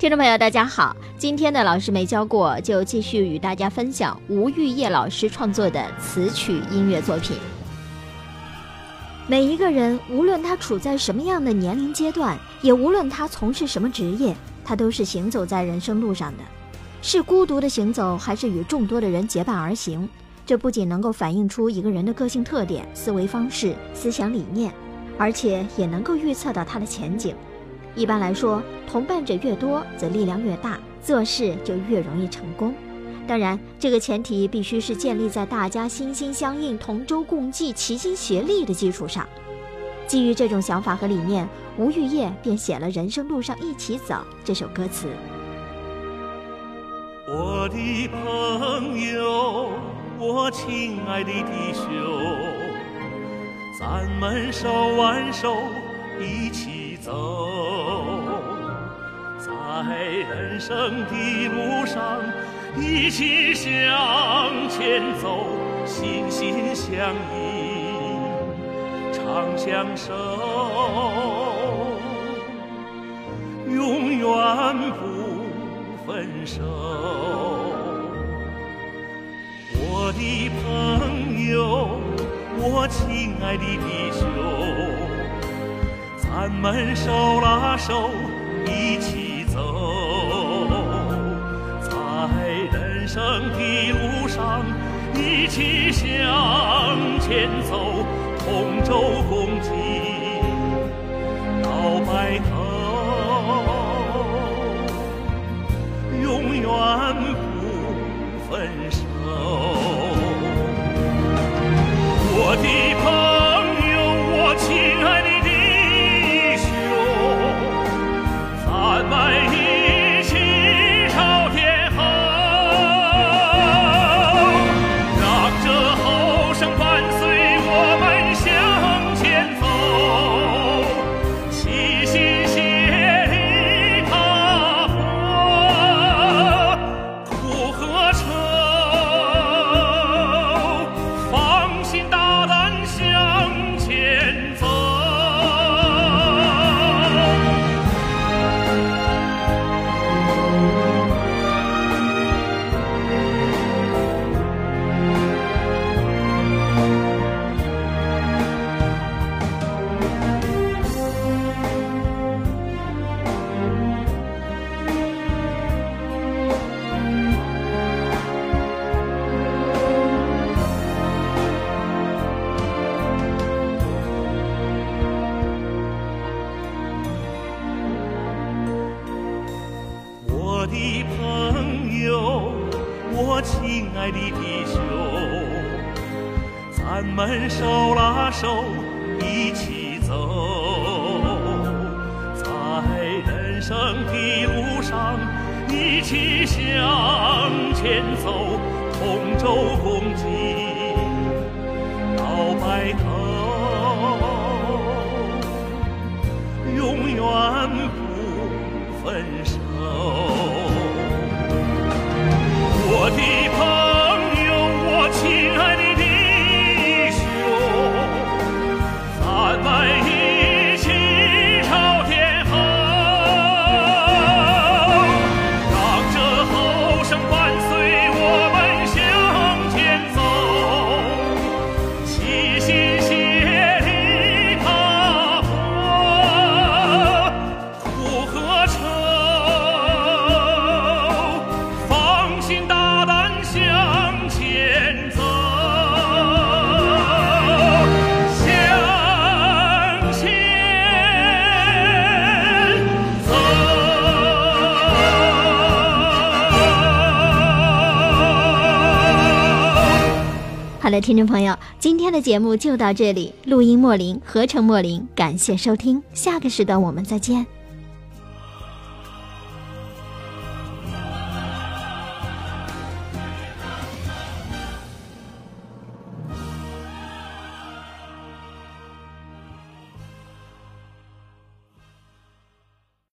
听众朋友，大家好！今天的老师没教过，就继续与大家分享吴玉叶老师创作的词曲音乐作品。每一个人，无论他处在什么样的年龄阶段，也无论他从事什么职业，他都是行走在人生路上的，是孤独的行走，还是与众多的人结伴而行？这不仅能够反映出一个人的个性特点、思维方式、思想理念，而且也能够预测到他的前景。一般来说，同伴者越多，则力量越大，做事就越容易成功。当然，这个前提必须是建立在大家心心相印、同舟共济、齐心协力的基础上。基于这种想法和理念，吴玉叶便写了《人生路上一起走》这首歌词。我的朋友，我亲爱的弟兄，咱们手挽手一起走。在人生的路上，一起向前走，心心相印，长相守，永远不分手。我的朋友，我亲爱的弟兄，咱们手拉手一起走，在人。生的路上，一起向前走，同舟共济到白头，永远不分手。我的朋的朋友，我亲爱的弟兄，咱们手拉手一起走，在人生的路上一起向前走，同舟共济到白头，永远不分手。好的，听众朋友，今天的节目就到这里。录音莫林，合成莫林，感谢收听，下个时段我们再见。